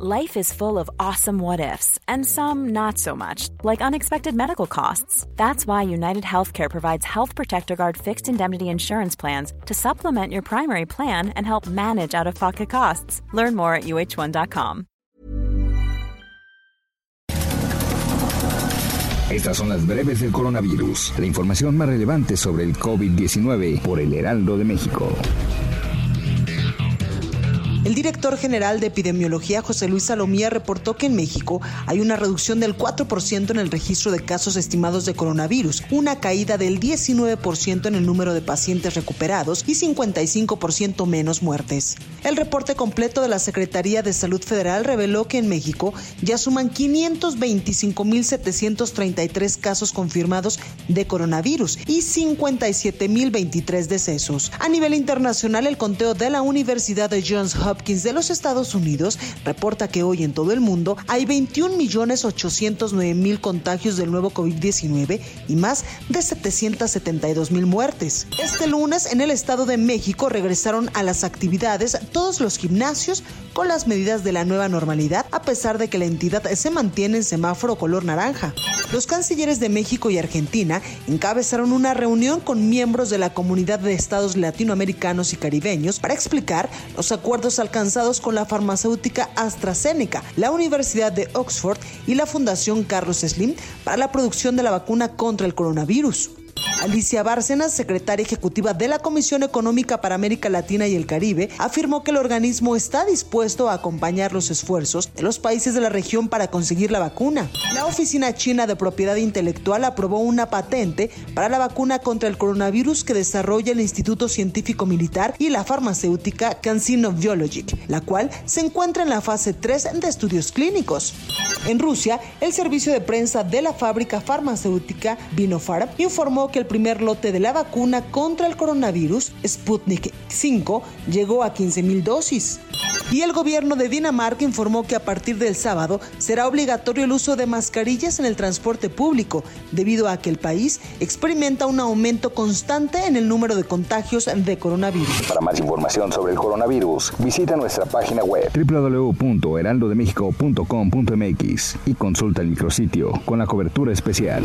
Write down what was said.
Life is full of awesome what ifs, and some not so much, like unexpected medical costs. That's why United Healthcare provides Health Protector Guard fixed indemnity insurance plans to supplement your primary plan and help manage out of pocket costs. Learn more at uh1.com. Estas son las breves del coronavirus, la información más relevante sobre el COVID-19 por el Heraldo de México. El director general de epidemiología, José Luis Salomía, reportó que en México hay una reducción del 4% en el registro de casos estimados de coronavirus, una caída del 19% en el número de pacientes recuperados y 55% menos muertes. El reporte completo de la Secretaría de Salud Federal reveló que en México ya suman 525.733 casos confirmados de coronavirus y 57.023 decesos. A nivel internacional, el conteo de la Universidad de Johns Hopkins Hopkins de los Estados Unidos reporta que hoy en todo el mundo hay 21.809.000 contagios del nuevo COVID-19 y más de 772.000 muertes. Este lunes en el Estado de México regresaron a las actividades todos los gimnasios con las medidas de la nueva normalidad a pesar de que la entidad se mantiene en semáforo color naranja. Los cancilleres de México y Argentina encabezaron una reunión con miembros de la comunidad de estados latinoamericanos y caribeños para explicar los acuerdos alcanzados con la farmacéutica AstraZeneca, la Universidad de Oxford y la Fundación Carlos Slim para la producción de la vacuna contra el coronavirus. Alicia Bárcenas, secretaria ejecutiva de la Comisión Económica para América Latina y el Caribe, afirmó que el organismo está dispuesto a acompañar los esfuerzos de los países de la región para conseguir la vacuna. La Oficina China de Propiedad Intelectual aprobó una patente para la vacuna contra el coronavirus que desarrolla el Instituto Científico Militar y la farmacéutica CanSino Biologic, la cual se encuentra en la fase 3 de estudios clínicos. En Rusia, el servicio de prensa de la fábrica farmacéutica Vinofarm informó que el primer lote de la vacuna contra el coronavirus, Sputnik 5, llegó a 15.000 dosis. Y el gobierno de Dinamarca informó que a partir del sábado será obligatorio el uso de mascarillas en el transporte público, debido a que el país experimenta un aumento constante en el número de contagios de coronavirus. Para más información sobre el coronavirus, visita nuestra página web www.heraldodemexico.com.mx y consulta el micrositio con la cobertura especial.